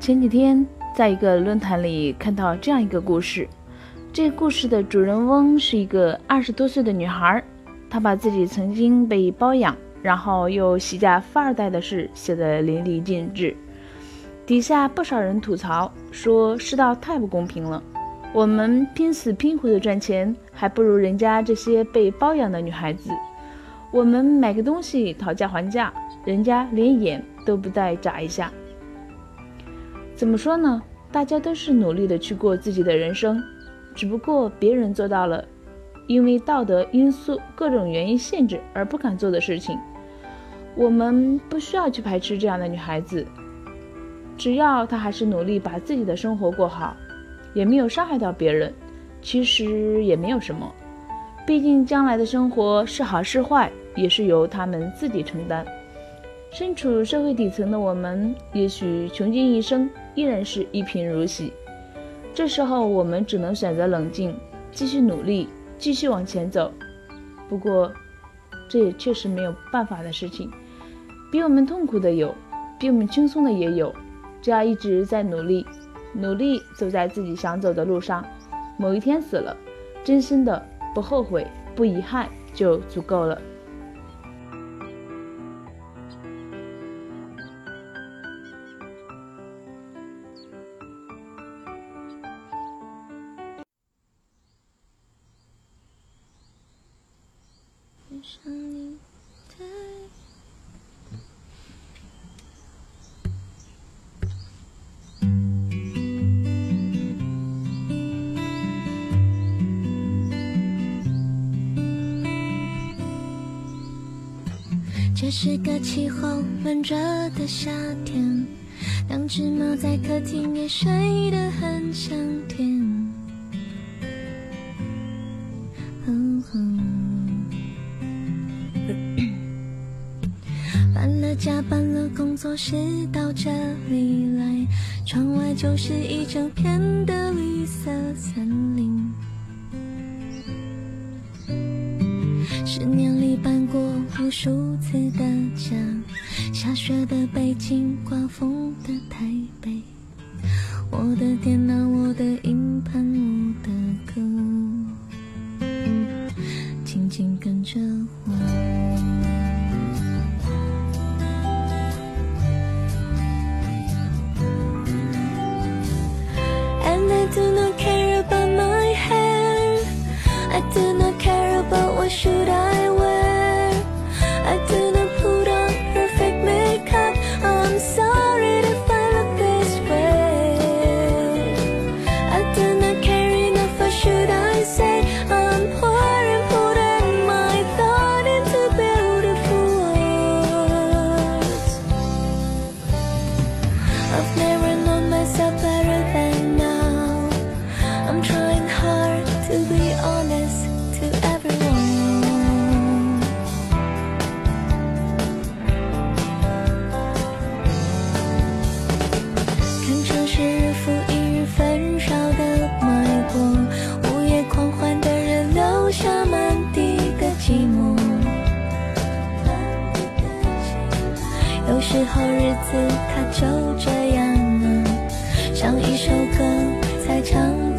前几天在一个论坛里看到这样一个故事，这故事的主人翁是一个二十多岁的女孩，她把自己曾经被包养，然后又喜嫁富二代的事写得淋漓尽致。底下不少人吐槽说世道太不公平了，我们拼死拼活的赚钱，还不如人家这些被包养的女孩子。我们买个东西讨价还价，人家连眼都不带眨一下。怎么说呢？大家都是努力的去过自己的人生，只不过别人做到了，因为道德因素、各种原因限制而不敢做的事情。我们不需要去排斥这样的女孩子，只要她还是努力把自己的生活过好，也没有伤害到别人，其实也没有什么。毕竟将来的生活是好是坏。也是由他们自己承担。身处社会底层的我们，也许穷尽一生，依然是一贫如洗。这时候，我们只能选择冷静，继续努力，继续往前走。不过，这也确实没有办法的事情。比我们痛苦的有，比我们轻松的也有。只要一直在努力，努力走在自己想走的路上，某一天死了，真心的不后悔、不遗憾，就足够了。这是个气候闷热的夏天，两只猫在客厅也睡得很香甜。加班了工作室到这里来，窗外就是一整片的绿色森林。十年里搬过无数次的家，下雪的北京，刮风的台北，我的电脑，我的硬盘，我 I've never known myself better. 时候日子它就这样呢，像一首歌，在唱。